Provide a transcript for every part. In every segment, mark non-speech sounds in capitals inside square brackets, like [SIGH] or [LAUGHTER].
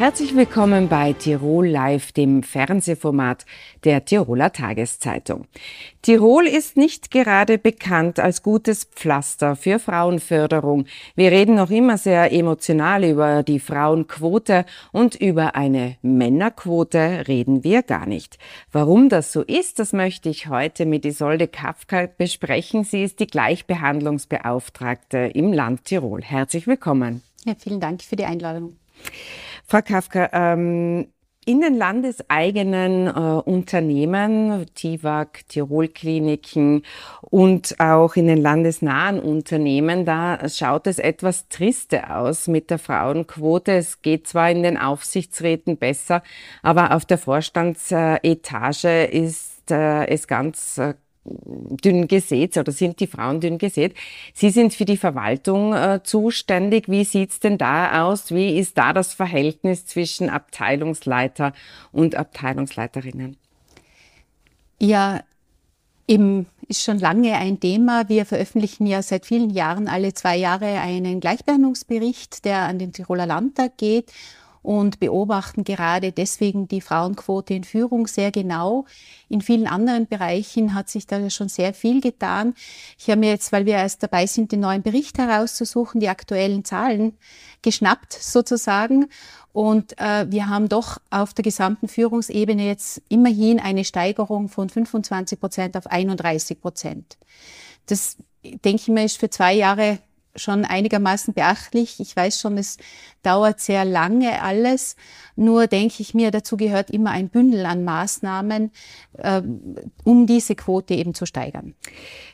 Herzlich willkommen bei Tirol Live, dem Fernsehformat der Tiroler Tageszeitung. Tirol ist nicht gerade bekannt als gutes Pflaster für Frauenförderung. Wir reden noch immer sehr emotional über die Frauenquote und über eine Männerquote reden wir gar nicht. Warum das so ist, das möchte ich heute mit Isolde Kafka besprechen. Sie ist die Gleichbehandlungsbeauftragte im Land Tirol. Herzlich willkommen. Ja, vielen Dank für die Einladung. Frau Kafka, ähm, in den landeseigenen äh, Unternehmen, TIWAG, Tirolkliniken und auch in den landesnahen Unternehmen, da schaut es etwas triste aus mit der Frauenquote. Es geht zwar in den Aufsichtsräten besser, aber auf der Vorstandsetage ist äh, es ganz äh, dünn gesät oder sind die Frauen dünn gesät. Sie sind für die Verwaltung äh, zuständig. Wie sieht's denn da aus? Wie ist da das Verhältnis zwischen Abteilungsleiter und Abteilungsleiterinnen? Ja, eben ist schon lange ein Thema. Wir veröffentlichen ja seit vielen Jahren alle zwei Jahre einen Gleichbehandlungsbericht, der an den Tiroler Landtag geht und beobachten gerade deswegen die Frauenquote in Führung sehr genau. In vielen anderen Bereichen hat sich da schon sehr viel getan. Ich habe mir jetzt, weil wir erst dabei sind, den neuen Bericht herauszusuchen, die aktuellen Zahlen geschnappt sozusagen. Und äh, wir haben doch auf der gesamten Führungsebene jetzt immerhin eine Steigerung von 25 Prozent auf 31 Prozent. Das, denke ich mir, ist für zwei Jahre schon einigermaßen beachtlich. Ich weiß schon, es dauert sehr lange alles. Nur denke ich mir, dazu gehört immer ein Bündel an Maßnahmen, äh, um diese Quote eben zu steigern.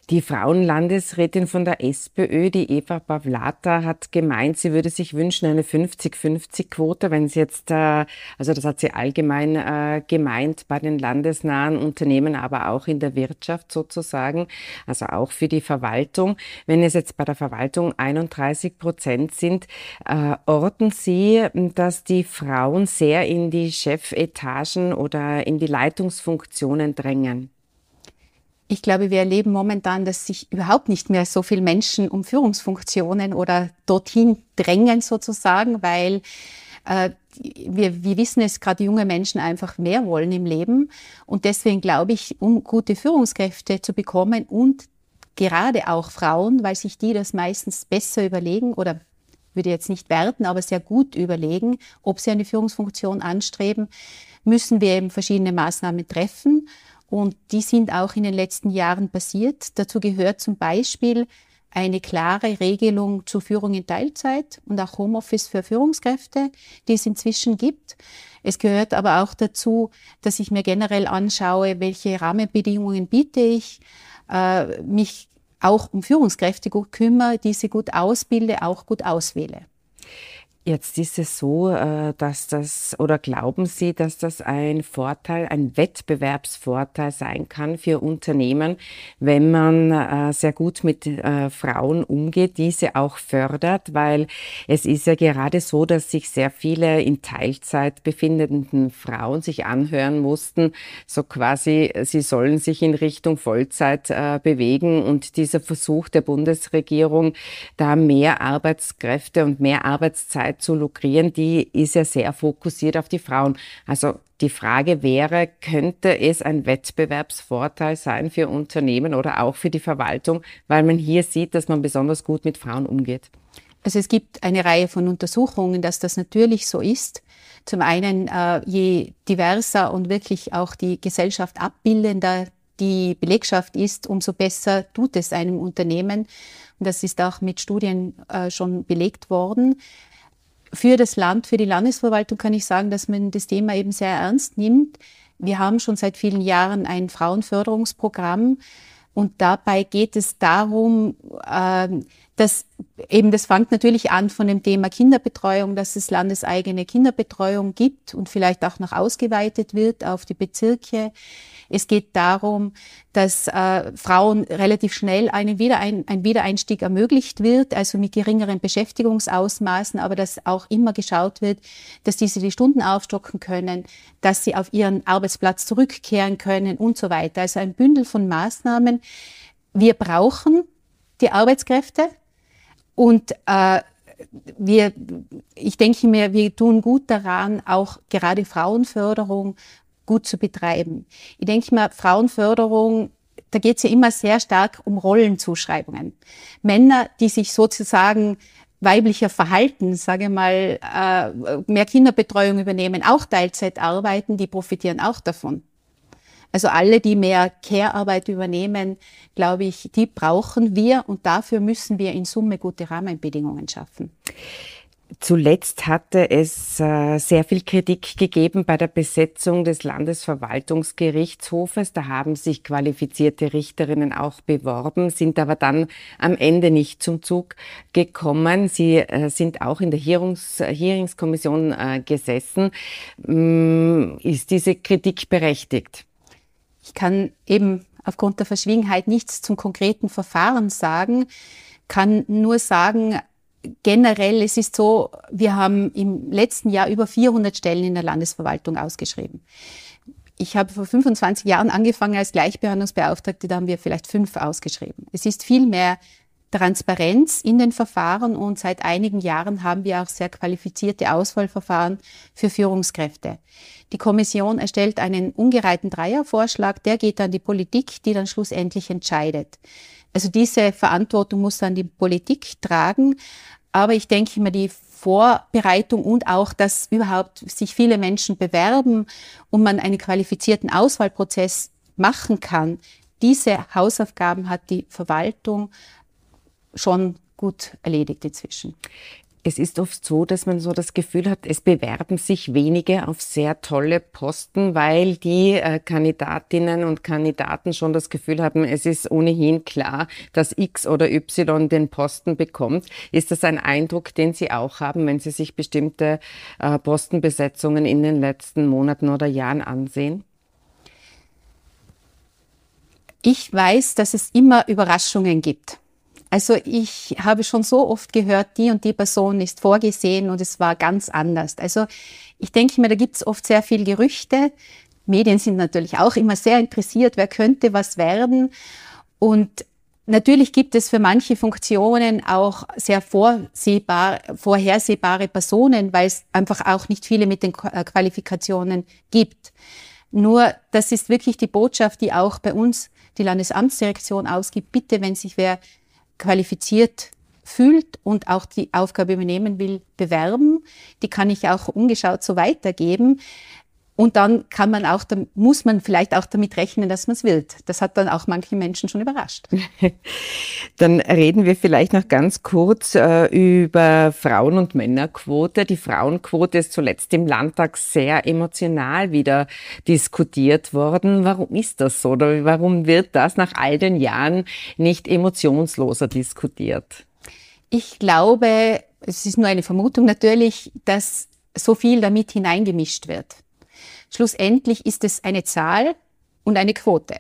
Die Frauenlandesrätin von der SPÖ, die Eva Pavlata, hat gemeint, sie würde sich wünschen eine 50-50-Quote, wenn sie jetzt, äh, also das hat sie allgemein äh, gemeint bei den landesnahen Unternehmen, aber auch in der Wirtschaft sozusagen, also auch für die Verwaltung. Wenn es jetzt bei der Verwaltung 31 Prozent sind, äh, orten Sie, dass die Frauen sehr in die Chefetagen oder in die Leitungsfunktionen drängen? Ich glaube, wir erleben momentan, dass sich überhaupt nicht mehr so viele Menschen um Führungsfunktionen oder dorthin drängen sozusagen, weil äh, wir, wir wissen es, gerade junge Menschen einfach mehr wollen im Leben. Und deswegen glaube ich, um gute Führungskräfte zu bekommen und gerade auch Frauen, weil sich die das meistens besser überlegen oder würde jetzt nicht werten, aber sehr gut überlegen, ob sie eine Führungsfunktion anstreben, müssen wir eben verschiedene Maßnahmen treffen. Und die sind auch in den letzten Jahren passiert. Dazu gehört zum Beispiel eine klare Regelung zur Führung in Teilzeit und auch Homeoffice für Führungskräfte, die es inzwischen gibt. Es gehört aber auch dazu, dass ich mir generell anschaue, welche Rahmenbedingungen biete ich, äh, mich auch um Führungskräfte gut kümmere, diese gut ausbilde, auch gut auswähle. Jetzt ist es so, äh, dass das, oder glauben Sie, dass das ein Vorteil, ein Wettbewerbsvorteil sein kann für Unternehmen, wenn man äh, sehr gut mit äh, Frauen umgeht, diese auch fördert, weil es ist ja gerade so, dass sich sehr viele in Teilzeit befindenden Frauen sich anhören mussten, so quasi, sie sollen sich in Richtung Vollzeit bewegen. Und dieser Versuch der Bundesregierung, da mehr Arbeitskräfte und mehr Arbeitszeit zu lukrieren, die ist ja sehr fokussiert auf die Frauen. Also die Frage wäre, könnte es ein Wettbewerbsvorteil sein für Unternehmen oder auch für die Verwaltung, weil man hier sieht, dass man besonders gut mit Frauen umgeht? Also es gibt eine Reihe von Untersuchungen, dass das natürlich so ist. Zum einen, äh, je diverser und wirklich auch die Gesellschaft abbildender die Belegschaft ist, umso besser tut es einem Unternehmen. Und das ist auch mit Studien äh, schon belegt worden für das Land, für die Landesverwaltung kann ich sagen, dass man das Thema eben sehr ernst nimmt. Wir haben schon seit vielen Jahren ein Frauenförderungsprogramm und dabei geht es darum, ähm, dass eben das fängt natürlich an von dem Thema Kinderbetreuung, dass es landeseigene Kinderbetreuung gibt und vielleicht auch noch ausgeweitet wird auf die Bezirke. Es geht darum, dass äh, Frauen relativ schnell einen Wiederein ein Wiedereinstieg ermöglicht wird, also mit geringeren Beschäftigungsausmaßen, aber dass auch immer geschaut wird, dass diese die Stunden aufstocken können, dass sie auf ihren Arbeitsplatz zurückkehren können und so weiter. Also ein Bündel von Maßnahmen, wir brauchen die Arbeitskräfte und äh, wir, ich denke mir, wir tun gut daran, auch gerade Frauenförderung gut zu betreiben. Ich denke mir, Frauenförderung, da geht es ja immer sehr stark um Rollenzuschreibungen. Männer, die sich sozusagen weiblicher Verhalten, sage mal, äh, mehr Kinderbetreuung übernehmen, auch Teilzeit arbeiten, die profitieren auch davon. Also alle, die mehr Care-Arbeit übernehmen, glaube ich, die brauchen wir und dafür müssen wir in Summe gute Rahmenbedingungen schaffen. Zuletzt hatte es äh, sehr viel Kritik gegeben bei der Besetzung des Landesverwaltungsgerichtshofes. Da haben sich qualifizierte Richterinnen auch beworben, sind aber dann am Ende nicht zum Zug gekommen. Sie äh, sind auch in der Hearings, Hearingskommission äh, gesessen. Mm, ist diese Kritik berechtigt? Ich kann eben aufgrund der Verschwiegenheit nichts zum konkreten Verfahren sagen, kann nur sagen, generell, es ist so, wir haben im letzten Jahr über 400 Stellen in der Landesverwaltung ausgeschrieben. Ich habe vor 25 Jahren angefangen als Gleichbehandlungsbeauftragte, da haben wir vielleicht fünf ausgeschrieben. Es ist viel mehr Transparenz in den Verfahren und seit einigen Jahren haben wir auch sehr qualifizierte Auswahlverfahren für Führungskräfte. Die Kommission erstellt einen ungereihten Dreiervorschlag, der geht an die Politik, die dann schlussendlich entscheidet. Also diese Verantwortung muss dann die Politik tragen. Aber ich denke immer, die Vorbereitung und auch, dass überhaupt sich viele Menschen bewerben und man einen qualifizierten Auswahlprozess machen kann, diese Hausaufgaben hat die Verwaltung schon gut erledigt inzwischen. Es ist oft so, dass man so das Gefühl hat, es bewerben sich wenige auf sehr tolle Posten, weil die äh, Kandidatinnen und Kandidaten schon das Gefühl haben, es ist ohnehin klar, dass X oder Y den Posten bekommt. Ist das ein Eindruck, den Sie auch haben, wenn Sie sich bestimmte äh, Postenbesetzungen in den letzten Monaten oder Jahren ansehen? Ich weiß, dass es immer Überraschungen gibt. Also ich habe schon so oft gehört, die und die Person ist vorgesehen und es war ganz anders. Also ich denke mir, da gibt es oft sehr viel Gerüchte. Medien sind natürlich auch immer sehr interessiert, wer könnte was werden. Und natürlich gibt es für manche Funktionen auch sehr vorsehbar, vorhersehbare Personen, weil es einfach auch nicht viele mit den äh, Qualifikationen gibt. Nur das ist wirklich die Botschaft, die auch bei uns die Landesamtsdirektion ausgibt. Bitte, wenn sich wer qualifiziert fühlt und auch die Aufgabe übernehmen will, bewerben. Die kann ich auch ungeschaut so weitergeben. Und dann kann man auch, muss man vielleicht auch damit rechnen, dass man es will. Das hat dann auch manche Menschen schon überrascht. [LAUGHS] dann reden wir vielleicht noch ganz kurz äh, über Frauen- und Männerquote. Die Frauenquote ist zuletzt im Landtag sehr emotional wieder diskutiert worden. Warum ist das so? Oder warum wird das nach all den Jahren nicht emotionsloser diskutiert? Ich glaube, es ist nur eine Vermutung natürlich, dass so viel damit hineingemischt wird. Schlussendlich ist es eine Zahl und eine Quote.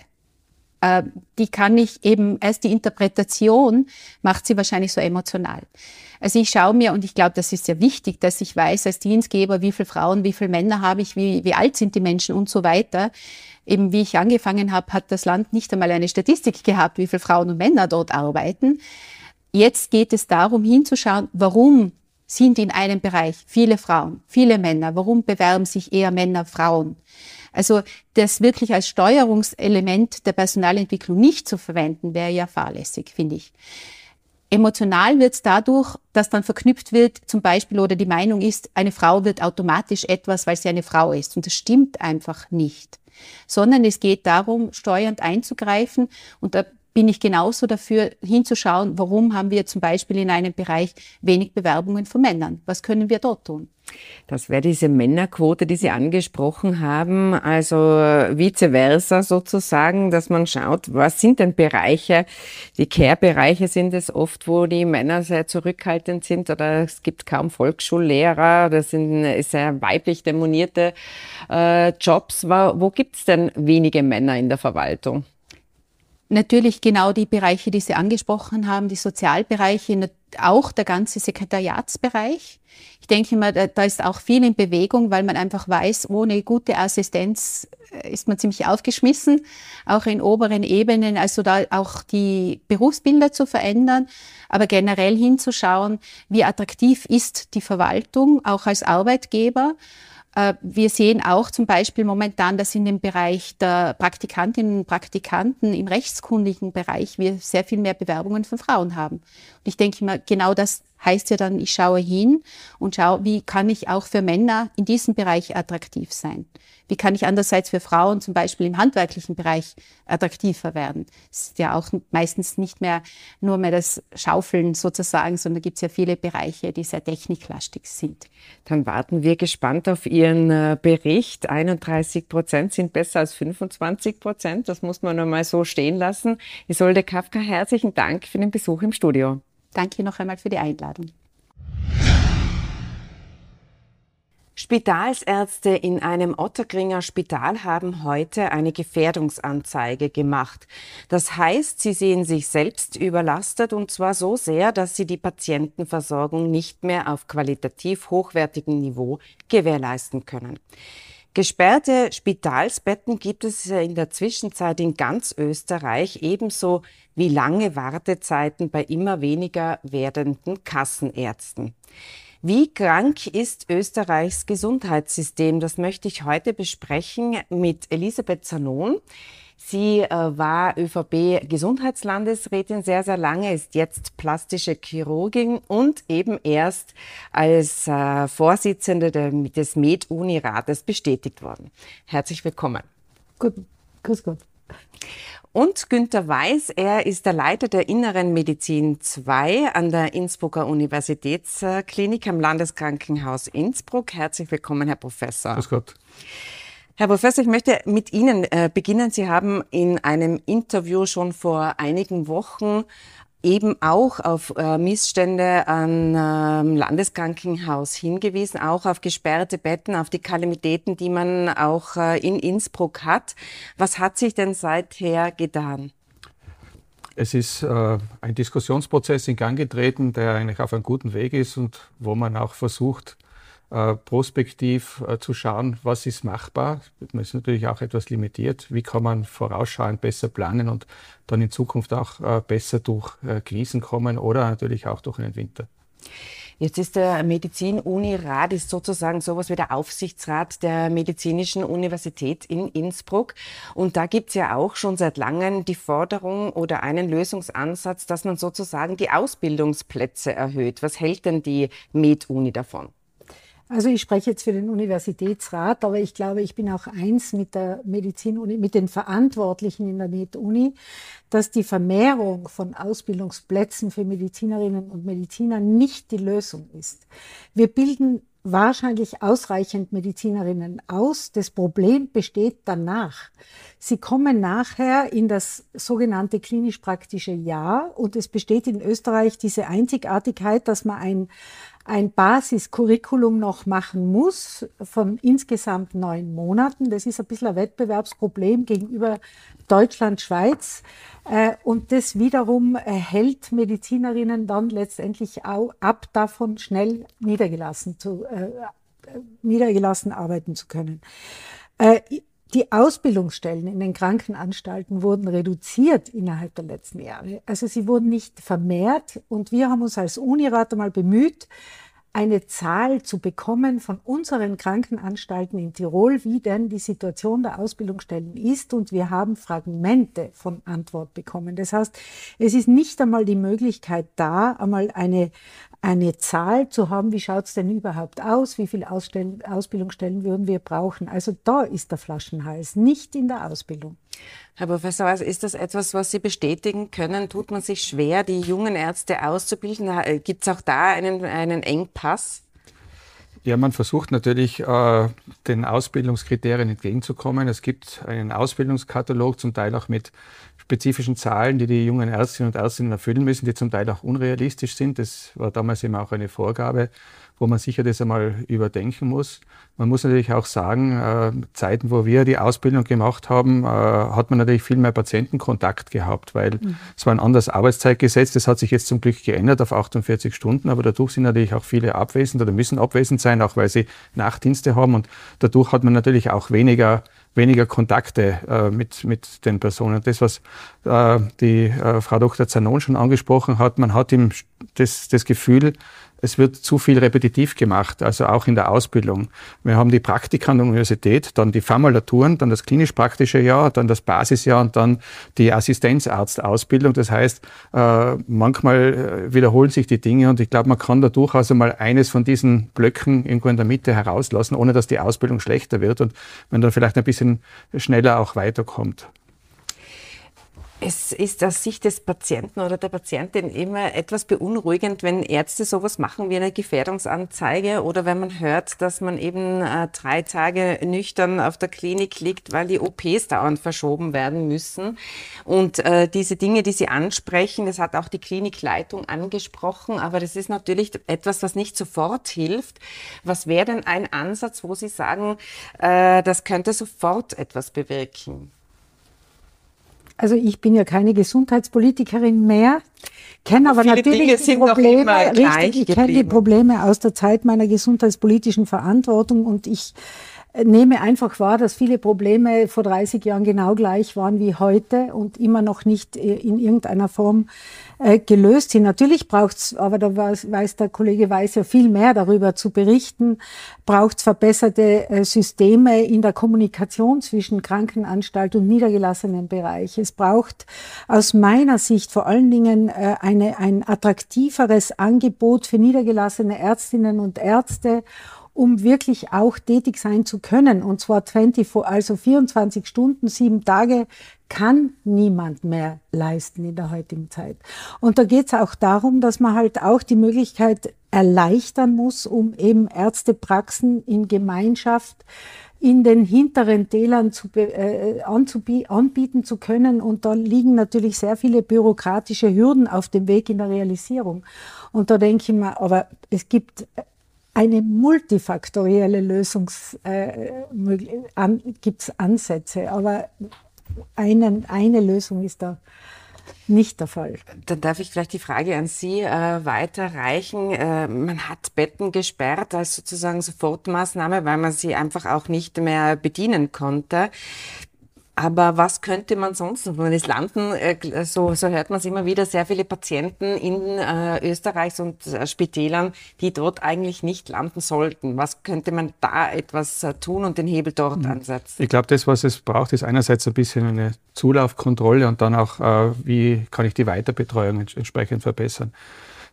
Äh, die kann ich eben, erst die Interpretation macht sie wahrscheinlich so emotional. Also ich schaue mir, und ich glaube, das ist sehr wichtig, dass ich weiß als Dienstgeber, wie viele Frauen, wie viele Männer habe ich, wie, wie alt sind die Menschen und so weiter. Eben wie ich angefangen habe, hat das Land nicht einmal eine Statistik gehabt, wie viele Frauen und Männer dort arbeiten. Jetzt geht es darum, hinzuschauen, warum sind in einem Bereich viele Frauen, viele Männer. Warum bewerben sich eher Männer, Frauen? Also das wirklich als Steuerungselement der Personalentwicklung nicht zu verwenden, wäre ja fahrlässig, finde ich. Emotional wird es dadurch, dass dann verknüpft wird, zum Beispiel, oder die Meinung ist, eine Frau wird automatisch etwas, weil sie eine Frau ist. Und das stimmt einfach nicht. Sondern es geht darum, steuernd einzugreifen. Und da bin ich genauso dafür hinzuschauen, warum haben wir zum Beispiel in einem Bereich wenig Bewerbungen von Männern? Was können wir dort tun? Das wäre diese Männerquote, die Sie angesprochen haben, also vice versa sozusagen, dass man schaut, was sind denn Bereiche, die Care-Bereiche sind es oft, wo die Männer sehr zurückhaltend sind oder es gibt kaum Volksschullehrer, das sind sehr weiblich demonierte äh, Jobs. Wo, wo gibt es denn wenige Männer in der Verwaltung? Natürlich genau die Bereiche, die Sie angesprochen haben, die Sozialbereiche, auch der ganze Sekretariatsbereich. Ich denke mal, da, ist auch viel in Bewegung, weil man einfach weiß, ohne gute Assistenz ist man ziemlich aufgeschmissen, auch in oberen Ebenen, also da auch die Berufsbilder zu verändern, aber generell hinzuschauen, wie attraktiv ist die Verwaltung auch als Arbeitgeber äh, wir sehen auch zum Beispiel momentan, dass in dem Bereich der Praktikantinnen und Praktikanten im rechtskundigen Bereich wir sehr viel mehr Bewerbungen von Frauen haben. Ich denke immer, genau das heißt ja dann, ich schaue hin und schaue, wie kann ich auch für Männer in diesem Bereich attraktiv sein? Wie kann ich andererseits für Frauen zum Beispiel im handwerklichen Bereich attraktiver werden? Es ist ja auch meistens nicht mehr nur mehr das Schaufeln sozusagen, sondern gibt es ja viele Bereiche, die sehr techniklastig sind. Dann warten wir gespannt auf Ihren äh, Bericht. 31 Prozent sind besser als 25 Prozent. Das muss man einmal so stehen lassen. Isolde Kafka, herzlichen Dank für den Besuch im Studio. Danke noch einmal für die Einladung. Spitalsärzte in einem Otterkringer Spital haben heute eine Gefährdungsanzeige gemacht. Das heißt, sie sehen sich selbst überlastet und zwar so sehr, dass sie die Patientenversorgung nicht mehr auf qualitativ hochwertigem Niveau gewährleisten können. Gesperrte Spitalsbetten gibt es in der Zwischenzeit in ganz Österreich, ebenso wie lange Wartezeiten bei immer weniger werdenden Kassenärzten. Wie krank ist Österreichs Gesundheitssystem? Das möchte ich heute besprechen mit Elisabeth Zanon. Sie äh, war ÖVP-Gesundheitslandesrätin sehr, sehr lange, ist jetzt plastische Chirurgin und eben erst als äh, Vorsitzende der, des Med-Uni-Rates bestätigt worden. Herzlich willkommen. Gut, grüß Gott. Und Günter Weiß, er ist der Leiter der Inneren Medizin 2 an der Innsbrucker Universitätsklinik am Landeskrankenhaus Innsbruck. Herzlich willkommen, Herr Professor. Grüß Gott. Herr Professor, ich möchte mit Ihnen äh, beginnen. Sie haben in einem Interview schon vor einigen Wochen eben auch auf äh, Missstände am ähm, Landeskrankenhaus hingewiesen, auch auf gesperrte Betten, auf die Kalamitäten, die man auch äh, in Innsbruck hat. Was hat sich denn seither getan? Es ist äh, ein Diskussionsprozess in Gang getreten, der eigentlich auf einem guten Weg ist und wo man auch versucht, äh, prospektiv äh, zu schauen, was ist machbar. Man ist natürlich auch etwas limitiert. Wie kann man vorausschauend besser planen und dann in Zukunft auch äh, besser durch Krisen kommen oder natürlich auch durch den Winter. Jetzt ist der Medizin-Uni-Rat ist sozusagen sowas wie der Aufsichtsrat der Medizinischen Universität in Innsbruck. Und da gibt es ja auch schon seit langem die Forderung oder einen Lösungsansatz, dass man sozusagen die Ausbildungsplätze erhöht. Was hält denn die Med-Uni davon? Also ich spreche jetzt für den Universitätsrat, aber ich glaube, ich bin auch eins mit der Medizin, mit den Verantwortlichen in der Med-Uni, dass die Vermehrung von Ausbildungsplätzen für Medizinerinnen und Mediziner nicht die Lösung ist. Wir bilden wahrscheinlich ausreichend Medizinerinnen aus. Das Problem besteht danach. Sie kommen nachher in das sogenannte klinisch-praktische Jahr und es besteht in Österreich diese Einzigartigkeit, dass man ein ein Basiscurriculum noch machen muss von insgesamt neun Monaten. Das ist ein bisschen ein Wettbewerbsproblem gegenüber Deutschland, Schweiz. Äh, und das wiederum hält Medizinerinnen dann letztendlich auch ab, davon schnell niedergelassen, zu, äh, niedergelassen arbeiten zu können. Die Ausbildungsstellen in den Krankenanstalten wurden reduziert innerhalb der letzten Jahre. Also sie wurden nicht vermehrt und wir haben uns als Unirat einmal bemüht, eine Zahl zu bekommen von unseren Krankenanstalten in Tirol, wie denn die Situation der Ausbildungsstellen ist. Und wir haben Fragmente von Antwort bekommen. Das heißt, es ist nicht einmal die Möglichkeit da, einmal eine, eine Zahl zu haben, wie schaut es denn überhaupt aus, wie viele Ausbildungsstellen würden wir brauchen. Also da ist der Flaschenhals, nicht in der Ausbildung. Herr Professor, also ist das etwas, was Sie bestätigen können? Tut man sich schwer, die jungen Ärzte auszubilden? Gibt es auch da einen, einen Engpass? Ja, man versucht natürlich, äh, den Ausbildungskriterien entgegenzukommen. Es gibt einen Ausbildungskatalog, zum Teil auch mit spezifischen Zahlen, die die jungen Ärztinnen und Ärzte erfüllen müssen, die zum Teil auch unrealistisch sind. Das war damals immer auch eine Vorgabe wo man sicher das einmal überdenken muss. Man muss natürlich auch sagen, äh, Zeiten, wo wir die Ausbildung gemacht haben, äh, hat man natürlich viel mehr Patientenkontakt gehabt, weil mhm. es war ein anderes Arbeitszeitgesetz. Das hat sich jetzt zum Glück geändert auf 48 Stunden, aber dadurch sind natürlich auch viele abwesend oder müssen abwesend sein, auch weil sie Nachtdienste haben und dadurch hat man natürlich auch weniger weniger Kontakte äh, mit, mit den Personen. Das, was äh, die äh, Frau Dr. Zanon schon angesprochen hat, man hat ihm das, das Gefühl, es wird zu viel repetitiv gemacht, also auch in der Ausbildung. Wir haben die Praktika an der Universität, dann die Formulaturen, dann das klinisch-praktische Jahr, dann das Basisjahr und dann die Assistenzarztausbildung. Das heißt, äh, manchmal äh, wiederholen sich die Dinge und ich glaube, man kann da durchaus einmal eines von diesen Blöcken irgendwo in der Mitte herauslassen, ohne dass die Ausbildung schlechter wird und man dann vielleicht ein bisschen schneller auch weiterkommt. Es ist aus Sicht des Patienten oder der Patientin immer etwas beunruhigend, wenn Ärzte sowas machen wie eine Gefährdungsanzeige oder wenn man hört, dass man eben äh, drei Tage nüchtern auf der Klinik liegt, weil die OPs dauernd verschoben werden müssen. Und äh, diese Dinge, die Sie ansprechen, das hat auch die Klinikleitung angesprochen, aber das ist natürlich etwas, was nicht sofort hilft. Was wäre denn ein Ansatz, wo Sie sagen, äh, das könnte sofort etwas bewirken? Also ich bin ja keine Gesundheitspolitikerin mehr, kenne aber natürlich die Probleme, richtig, ich kenne die Probleme aus der Zeit meiner gesundheitspolitischen Verantwortung und ich äh, nehme einfach wahr, dass viele Probleme vor 30 Jahren genau gleich waren wie heute und immer noch nicht äh, in irgendeiner Form äh, gelöst sind. Natürlich braucht es, aber da weiß, der Kollege Weiß ja viel mehr darüber zu berichten, braucht es verbesserte äh, Systeme in der Kommunikation zwischen Krankenanstalt und niedergelassenen Bereich. Es braucht aus meiner Sicht vor allen Dingen äh, eine, ein attraktiveres Angebot für niedergelassene Ärztinnen und Ärzte um wirklich auch tätig sein zu können. Und zwar 24, also 24 Stunden, sieben Tage kann niemand mehr leisten in der heutigen Zeit. Und da geht es auch darum, dass man halt auch die Möglichkeit erleichtern muss, um eben Ärztepraxen in Gemeinschaft in den hinteren Tälern zu, äh, anbieten zu können. Und da liegen natürlich sehr viele bürokratische Hürden auf dem Weg in der Realisierung. Und da denke ich mir, aber es gibt eine multifaktorielle Lösungs, äh, an, gibt es Ansätze, aber einen, eine Lösung ist da nicht der Fall. Dann darf ich vielleicht die Frage an Sie äh, weiterreichen. Äh, man hat Betten gesperrt als sozusagen Sofortmaßnahme, weil man sie einfach auch nicht mehr bedienen konnte. Aber was könnte man sonst tun? Es landen, äh, so, so hört man es immer wieder, sehr viele Patienten in äh, Österreichs und äh, Spitälern, die dort eigentlich nicht landen sollten. Was könnte man da etwas äh, tun und den Hebel dort mhm. ansetzen? Ich glaube, das, was es braucht, ist einerseits ein bisschen eine Zulaufkontrolle und dann auch, äh, wie kann ich die Weiterbetreuung entsprechend verbessern.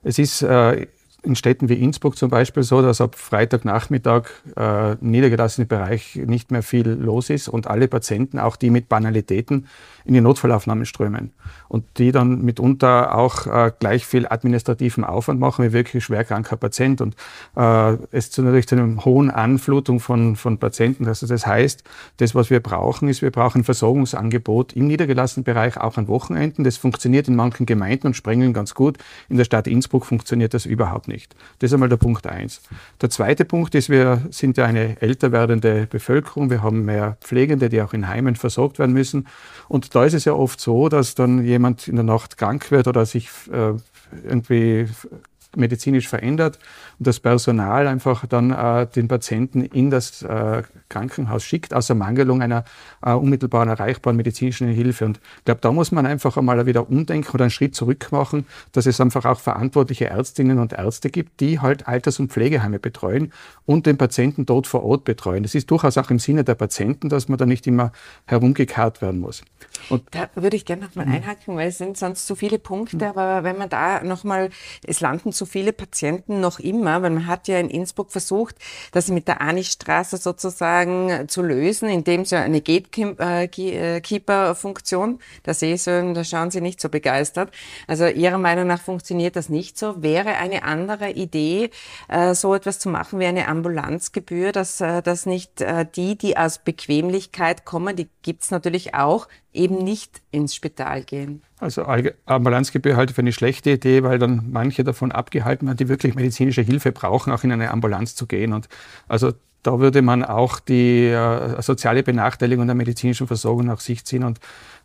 Es ist äh, in Städten wie Innsbruck zum Beispiel so, dass ab Freitagnachmittag äh, im niedergelassenen Bereich nicht mehr viel los ist und alle Patienten, auch die mit Banalitäten, in die Notfallaufnahmen strömen und die dann mitunter auch äh, gleich viel administrativen Aufwand machen wie wirklich schwerkranker Patient und äh, es zu natürlich zu einer hohen Anflutung von, von Patienten. Also das heißt, das, was wir brauchen, ist, wir brauchen ein Versorgungsangebot im niedergelassenen Bereich auch an Wochenenden. Das funktioniert in manchen Gemeinden und Sprengeln ganz gut. In der Stadt Innsbruck funktioniert das überhaupt nicht. Das ist einmal der Punkt eins. Der zweite Punkt ist, wir sind ja eine älter werdende Bevölkerung. Wir haben mehr Pflegende, die auch in Heimen versorgt werden müssen. Und da ist es ja oft so, dass dann jemand in der Nacht krank wird oder sich äh, irgendwie medizinisch verändert und das Personal einfach dann äh, den Patienten in das äh, Krankenhaus schickt, aus Ermangelung einer äh, unmittelbaren erreichbaren medizinischen Hilfe. Und ich glaube, da muss man einfach einmal wieder umdenken oder einen Schritt zurück machen, dass es einfach auch verantwortliche Ärztinnen und Ärzte gibt, die halt Alters- und Pflegeheime betreuen und den Patienten dort vor Ort betreuen. Das ist durchaus auch im Sinne der Patienten, dass man da nicht immer herumgekarrt werden muss. Und da würde ich gerne nochmal einhaken, weil es sind sonst zu viele Punkte, aber wenn man da nochmal, es landen zu viele Patienten noch immer, weil man hat ja in Innsbruck versucht, das mit der Anistraße sozusagen zu lösen, indem sie eine Gatekeeper-Funktion, da sehe ich so, da schauen Sie nicht so begeistert. Also Ihrer Meinung nach funktioniert das nicht so. Wäre eine andere Idee, äh, so etwas zu machen wie eine Ambulanzgebühr, dass, äh, dass nicht äh, die, die aus Bequemlichkeit kommen, die gibt's natürlich auch, eben nicht ins Spital gehen. Also Ambulanzgebühr halte ich für eine schlechte Idee, weil dann manche davon abgehalten werden, die wirklich medizinische Hilfe brauchen, auch in eine Ambulanz zu gehen. Und also da würde man auch die äh, soziale Benachteiligung der medizinischen Versorgung nach sich ziehen und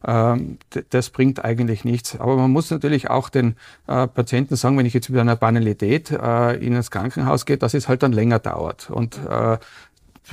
ähm, das bringt eigentlich nichts. Aber man muss natürlich auch den äh, Patienten sagen, wenn ich jetzt mit einer Banalität äh, in das Krankenhaus gehe, dass es halt dann länger dauert. Und äh,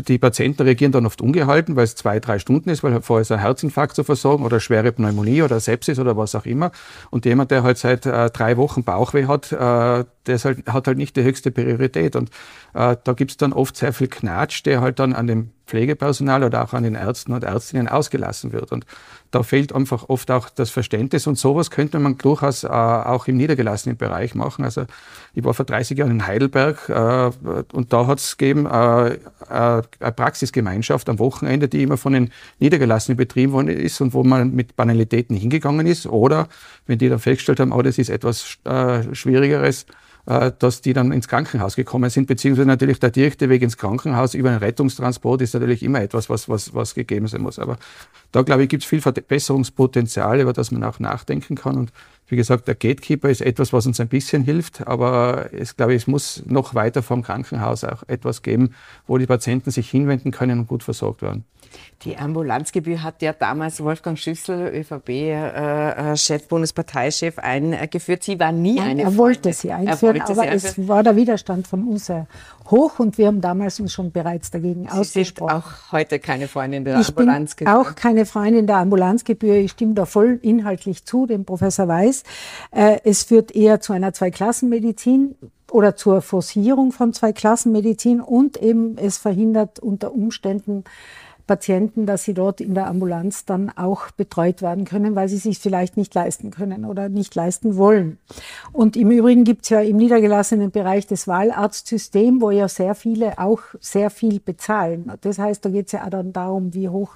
die Patienten reagieren dann oft ungehalten, weil es zwei, drei Stunden ist, weil vorher ist ein Herzinfarkt zu versorgen oder schwere Pneumonie oder Sepsis oder was auch immer. Und jemand, der halt seit äh, drei Wochen Bauchweh hat, äh, der halt, hat halt nicht die höchste Priorität. Und äh, da gibt's dann oft sehr viel Knatsch, der halt dann an dem Pflegepersonal oder auch an den Ärzten und Ärztinnen ausgelassen wird. Und da fehlt einfach oft auch das Verständnis und sowas könnte man durchaus äh, auch im niedergelassenen Bereich machen. Also ich war vor 30 Jahren in Heidelberg äh, und da hat es gegeben äh, äh, eine Praxisgemeinschaft am Wochenende, die immer von den niedergelassenen betrieben worden ist und wo man mit Banalitäten hingegangen ist. Oder wenn die dann festgestellt haben, oh, das ist etwas äh, Schwierigeres, dass die dann ins Krankenhaus gekommen sind, beziehungsweise natürlich der direkte Weg ins Krankenhaus über einen Rettungstransport ist natürlich immer etwas, was, was, was gegeben sein muss. Aber da, glaube ich, gibt es viel Verbesserungspotenzial, über das man auch nachdenken kann. Und wie gesagt, der Gatekeeper ist etwas, was uns ein bisschen hilft, aber es, glaube ich, es muss noch weiter vom Krankenhaus auch etwas geben, wo die Patienten sich hinwenden können und gut versorgt werden. Die Ambulanzgebühr hat ja damals Wolfgang Schüssel, ÖVP-Chef, äh, äh, Bundesparteichef, eingeführt. Sie war nie Nein, eine. Er wollte sie einführen, wollte aber sie einführen. es war der Widerstand von uns sehr hoch und wir haben damals uns schon bereits dagegen sie ausgesprochen. Sind auch heute keine Freundin der ich Ambulanzgebühr. Bin auch keine Freundin der Ambulanzgebühr. Ich stimme da voll inhaltlich zu, dem Professor Weiß. Äh, es führt eher zu einer Zweiklassenmedizin oder zur Forcierung von Zweiklassenmedizin und eben es verhindert unter Umständen Patienten, dass sie dort in der Ambulanz dann auch betreut werden können, weil sie sich vielleicht nicht leisten können oder nicht leisten wollen. Und im Übrigen gibt es ja im niedergelassenen Bereich das Wahlarztsystem, wo ja sehr viele auch sehr viel bezahlen. Das heißt, da geht es ja auch dann darum, wie hoch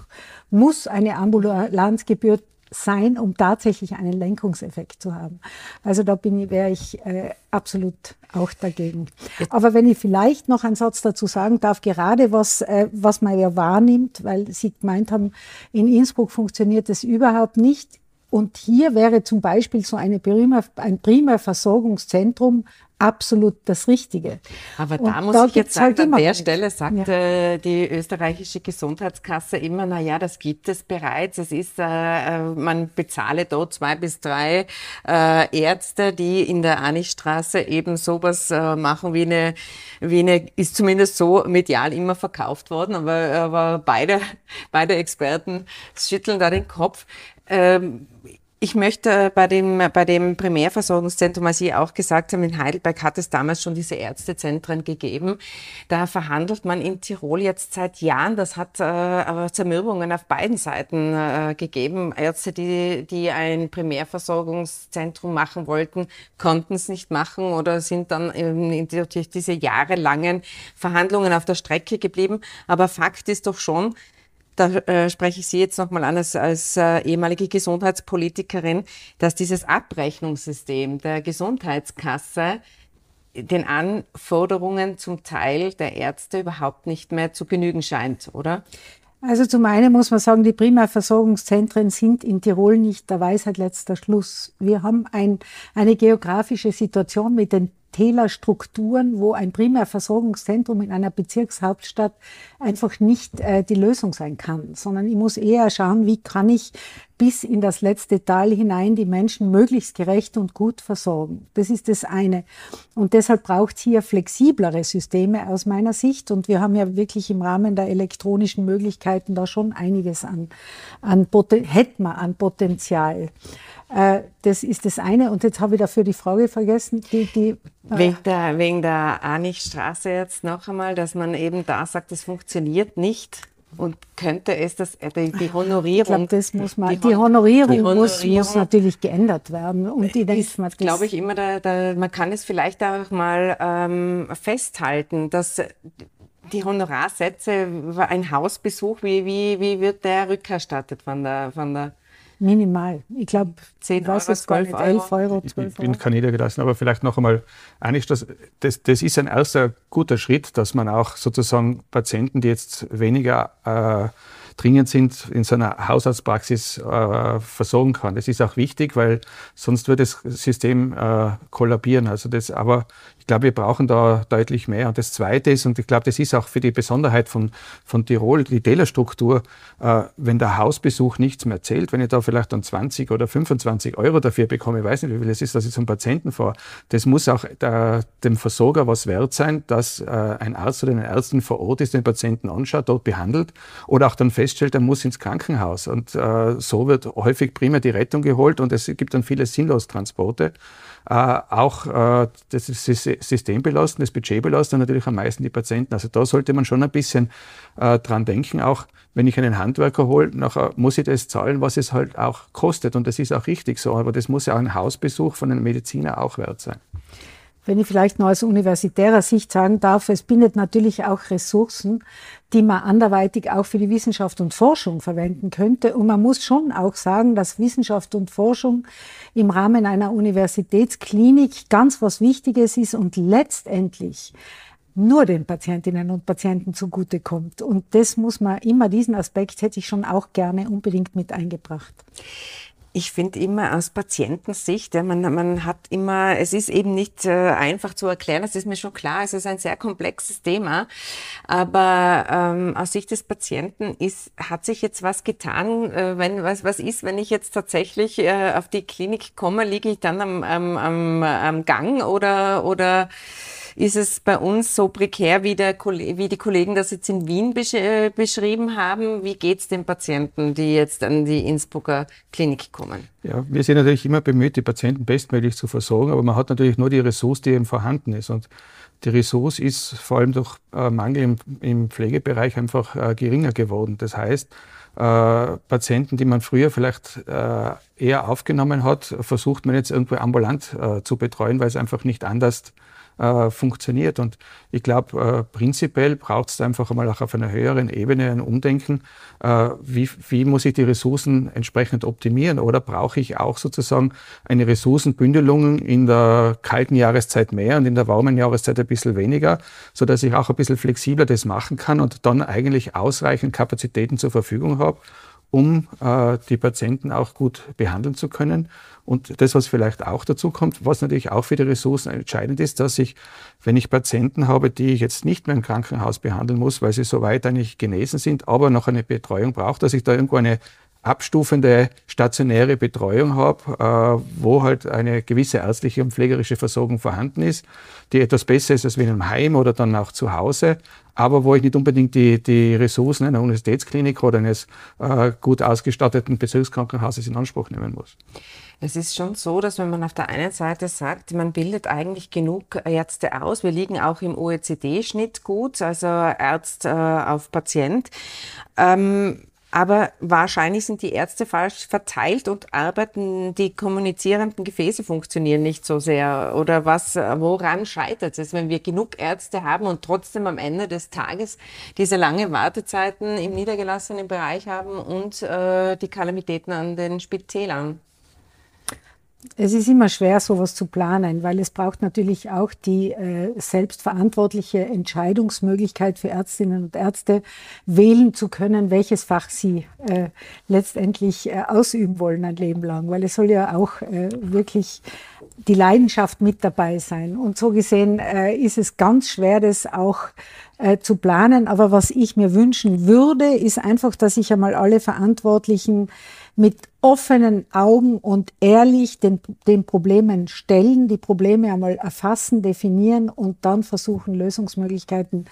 muss eine Ambulanzgebühr sein, um tatsächlich einen Lenkungseffekt zu haben. Also da bin ich, wäre ich äh, absolut auch dagegen. Aber wenn ich vielleicht noch einen Satz dazu sagen darf, gerade was, äh, was man ja wahrnimmt, weil Sie gemeint haben, in Innsbruck funktioniert es überhaupt nicht. Und hier wäre zum Beispiel so eine prima, ein Primärversorgungszentrum absolut das Richtige. Aber da und muss da ich jetzt sagen, halt an der Stelle sagt ja. äh, die österreichische Gesundheitskasse immer, na ja, das gibt es bereits. Es ist, äh, äh, man bezahle dort zwei bis drei äh, Ärzte, die in der Anichstraße eben sowas äh, machen wie eine, wie eine, ist zumindest so medial immer verkauft worden, aber, aber beide, [LAUGHS] beide Experten schütteln da den Kopf. Ähm, ich möchte bei dem, bei dem Primärversorgungszentrum, als Sie auch gesagt haben, in Heidelberg hat es damals schon diese Ärztezentren gegeben. Da verhandelt man in Tirol jetzt seit Jahren. Das hat äh, Zermürbungen auf beiden Seiten äh, gegeben. Ärzte, die, die ein Primärversorgungszentrum machen wollten, konnten es nicht machen oder sind dann in, durch diese jahrelangen Verhandlungen auf der Strecke geblieben. Aber Fakt ist doch schon, da äh, spreche ich Sie jetzt nochmal an als, als äh, ehemalige Gesundheitspolitikerin, dass dieses Abrechnungssystem der Gesundheitskasse den Anforderungen zum Teil der Ärzte überhaupt nicht mehr zu genügen scheint, oder? Also zum einen muss man sagen, die Primärversorgungszentren sind in Tirol nicht der Weisheit letzter Schluss. Wir haben ein, eine geografische Situation mit den Tälerstrukturen, wo ein Primärversorgungszentrum in einer Bezirkshauptstadt einfach nicht äh, die Lösung sein kann, sondern ich muss eher schauen, wie kann ich bis in das letzte Tal hinein die Menschen möglichst gerecht und gut versorgen. Das ist das eine. Und deshalb braucht es hier flexiblere Systeme aus meiner Sicht. Und wir haben ja wirklich im Rahmen der elektronischen Möglichkeiten da schon einiges an, an hätten wir an Potenzial. Äh, das ist das eine. Und jetzt habe ich dafür die Frage vergessen. Die, die, äh, wegen, der, wegen der Anichstraße jetzt noch einmal, dass man eben da sagt, das funktioniert nicht. Und könnte es das, äh, die, die Honorierung. Ich glaube, das muss man, die, die, Honorierung, die Honorierung muss, muss, natürlich geändert werden. Und die ist, glaube ich, immer, da, da, man kann es vielleicht auch mal ähm, festhalten, dass die Honorarsätze, ein Hausbesuch, wie, wie, wie wird der rückerstattet von der, von der Minimal. Ich glaube, 10 Euro, 12 Euro. 11 Euro, 12 Euro. Ich bin kein niedergelassen, aber vielleicht noch einmal eigentlich, das, das, das ist ein erster guter Schritt, dass man auch sozusagen Patienten, die jetzt weniger äh, dringend sind, in so einer Hausarztpraxis äh, versorgen kann. Das ist auch wichtig, weil sonst wird das System äh, kollabieren. Also das, aber glaube, wir brauchen da deutlich mehr. Und das Zweite ist, und ich glaube, das ist auch für die Besonderheit von, von Tirol, die Tälerstruktur, äh, wenn der Hausbesuch nichts mehr zählt, wenn ich da vielleicht dann 20 oder 25 Euro dafür bekomme, ich weiß nicht, wie viel es ist, dass ich zum Patienten fahre, das muss auch der, dem Versorger was wert sein, dass äh, ein Arzt oder eine Ärztin vor Ort ist, den Patienten anschaut, dort behandelt oder auch dann feststellt, er muss ins Krankenhaus. Und äh, so wird häufig primär die Rettung geholt und es gibt dann viele Sinnlostransporte. Äh, auch äh, das System belasten, das Budget belasten natürlich am meisten die Patienten. Also da sollte man schon ein bisschen äh, dran denken. Auch wenn ich einen Handwerker hole, nachher muss ich das zahlen, was es halt auch kostet. Und das ist auch richtig so. Aber das muss ja auch ein Hausbesuch von einem Mediziner auch wert sein. Wenn ich vielleicht noch aus universitärer Sicht sagen darf, es bindet natürlich auch Ressourcen, die man anderweitig auch für die Wissenschaft und Forschung verwenden könnte. Und man muss schon auch sagen, dass Wissenschaft und Forschung im Rahmen einer Universitätsklinik ganz was Wichtiges ist und letztendlich nur den Patientinnen und Patienten zugutekommt. Und das muss man immer, diesen Aspekt hätte ich schon auch gerne unbedingt mit eingebracht. Ich finde immer aus Patientensicht, ja, man, man hat immer, es ist eben nicht äh, einfach zu erklären, das ist mir schon klar, es ist ein sehr komplexes Thema, aber ähm, aus Sicht des Patienten ist, hat sich jetzt was getan, äh, wenn, was, was ist, wenn ich jetzt tatsächlich äh, auf die Klinik komme, liege ich dann am, am, am, am Gang oder, oder ist es bei uns so prekär, wie, der, wie die Kollegen das jetzt in Wien besch äh, beschrieben haben. Wie geht es den Patienten, die jetzt an die Innsbrucker Klinik kommen? Ja, wir sind natürlich immer bemüht, die Patienten bestmöglich zu versorgen, aber man hat natürlich nur die Ressource, die eben vorhanden ist. Und die Ressource ist vor allem durch äh, Mangel im, im, Pflegebereich einfach äh, geringer geworden. Das heißt, Patienten, die man früher vielleicht eher aufgenommen hat, versucht man jetzt irgendwo ambulant zu betreuen, weil es einfach nicht anders äh, funktioniert. Und ich glaube, äh, prinzipiell braucht es einfach einmal auch auf einer höheren Ebene ein Umdenken, äh, wie, wie muss ich die Ressourcen entsprechend optimieren oder brauche ich auch sozusagen eine Ressourcenbündelung in der kalten Jahreszeit mehr und in der warmen Jahreszeit ein bisschen weniger, so dass ich auch ein bisschen flexibler das machen kann und dann eigentlich ausreichend Kapazitäten zur Verfügung habe um äh, die Patienten auch gut behandeln zu können. Und das, was vielleicht auch dazu kommt, was natürlich auch für die Ressourcen entscheidend ist, dass ich, wenn ich Patienten habe, die ich jetzt nicht mehr im Krankenhaus behandeln muss, weil sie soweit eigentlich genesen sind, aber noch eine Betreuung braucht, dass ich da irgendwo eine abstufende stationäre Betreuung habe, äh, wo halt eine gewisse ärztliche und pflegerische Versorgung vorhanden ist, die etwas besser ist als wie in einem Heim oder dann auch zu Hause, aber wo ich nicht unbedingt die, die Ressourcen einer Universitätsklinik oder eines äh, gut ausgestatteten Bezirkskrankenhauses in Anspruch nehmen muss. Es ist schon so, dass wenn man auf der einen Seite sagt, man bildet eigentlich genug Ärzte aus, wir liegen auch im OECD-Schnitt gut, also Arzt äh, auf Patient. Ähm, aber wahrscheinlich sind die Ärzte falsch verteilt und arbeiten, die kommunizierenden Gefäße funktionieren nicht so sehr. Oder was, woran scheitert es, wenn wir genug Ärzte haben und trotzdem am Ende des Tages diese lange Wartezeiten im niedergelassenen Bereich haben und äh, die Kalamitäten an den Spitälern? Es ist immer schwer, sowas zu planen, weil es braucht natürlich auch die äh, selbstverantwortliche Entscheidungsmöglichkeit für Ärztinnen und Ärzte, wählen zu können, welches Fach sie äh, letztendlich äh, ausüben wollen ein Leben lang, weil es soll ja auch äh, wirklich die Leidenschaft mit dabei sein. Und so gesehen äh, ist es ganz schwer, das auch äh, zu planen. Aber was ich mir wünschen würde, ist einfach, dass sich einmal alle Verantwortlichen mit offenen Augen und ehrlich den, den Problemen stellen, die Probleme einmal erfassen, definieren und dann versuchen, Lösungsmöglichkeiten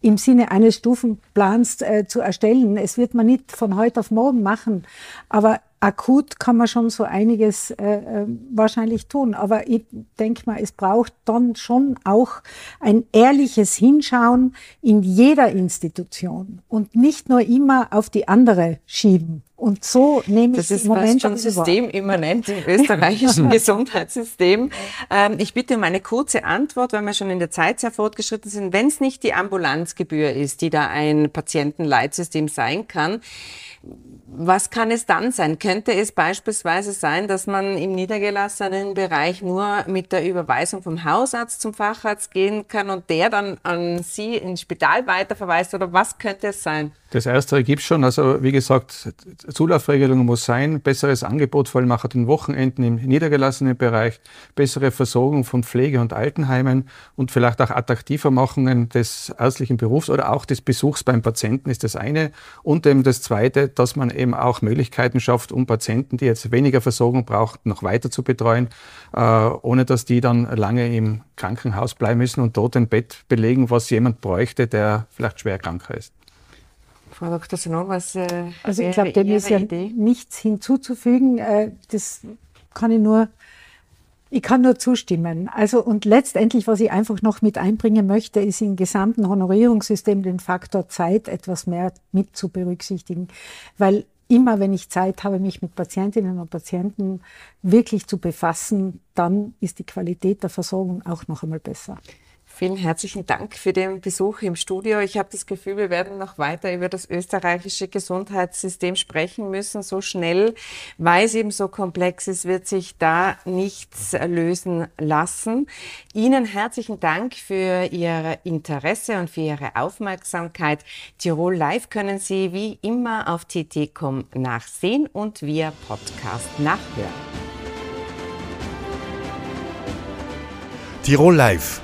im Sinne eines Stufenplans äh, zu erstellen. Es wird man nicht von heute auf morgen machen, aber akut kann man schon so einiges äh, äh, wahrscheinlich tun. Aber ich denke mal, es braucht dann schon auch ein ehrliches Hinschauen in jeder Institution und nicht nur immer auf die andere schieben. Und so nehme das ich im Moment schon systemimmanent im österreichischen [LAUGHS] Gesundheitssystem. Ähm, ich bitte um eine kurze Antwort, weil wir schon in der Zeit sehr fortgeschritten sind. Wenn es nicht die Ambulanzgebühr ist, die da ein Patientenleitsystem sein kann, was kann es dann sein? Könnte es beispielsweise sein, dass man im niedergelassenen Bereich nur mit der Überweisung vom Hausarzt zum Facharzt gehen kann und der dann an Sie ins Spital weiterverweist? Oder was könnte es sein? Das Erste gibt es schon. Also wie gesagt, Zulaufregelung muss sein, besseres Angebot, vor allem auch den Wochenenden im niedergelassenen Bereich, bessere Versorgung von Pflege- und Altenheimen und vielleicht auch attraktiver Machungen des ärztlichen Berufs oder auch des Besuchs beim Patienten ist das eine. Und eben das Zweite, dass man eben auch Möglichkeiten schafft, um Patienten, die jetzt weniger Versorgung brauchen, noch weiter zu betreuen, äh, ohne dass die dann lange im Krankenhaus bleiben müssen und dort ein Bett belegen, was jemand bräuchte, der vielleicht schwer kranker ist. Frau Dr. Sonon, was äh, Also ich glaube, dem ist ja Idee? nichts hinzuzufügen. Äh, das kann ich nur, ich kann nur zustimmen. Also und letztendlich, was ich einfach noch mit einbringen möchte, ist im gesamten Honorierungssystem den Faktor Zeit etwas mehr mit zu berücksichtigen, weil immer wenn ich Zeit habe, mich mit Patientinnen und Patienten wirklich zu befassen, dann ist die Qualität der Versorgung auch noch einmal besser. Vielen herzlichen Dank für den Besuch im Studio. Ich habe das Gefühl, wir werden noch weiter über das österreichische Gesundheitssystem sprechen müssen. So schnell, weil es eben so komplex ist, wird sich da nichts lösen lassen. Ihnen herzlichen Dank für Ihr Interesse und für Ihre Aufmerksamkeit. Tirol Live können Sie wie immer auf tt.com nachsehen und via Podcast nachhören. Tirol Live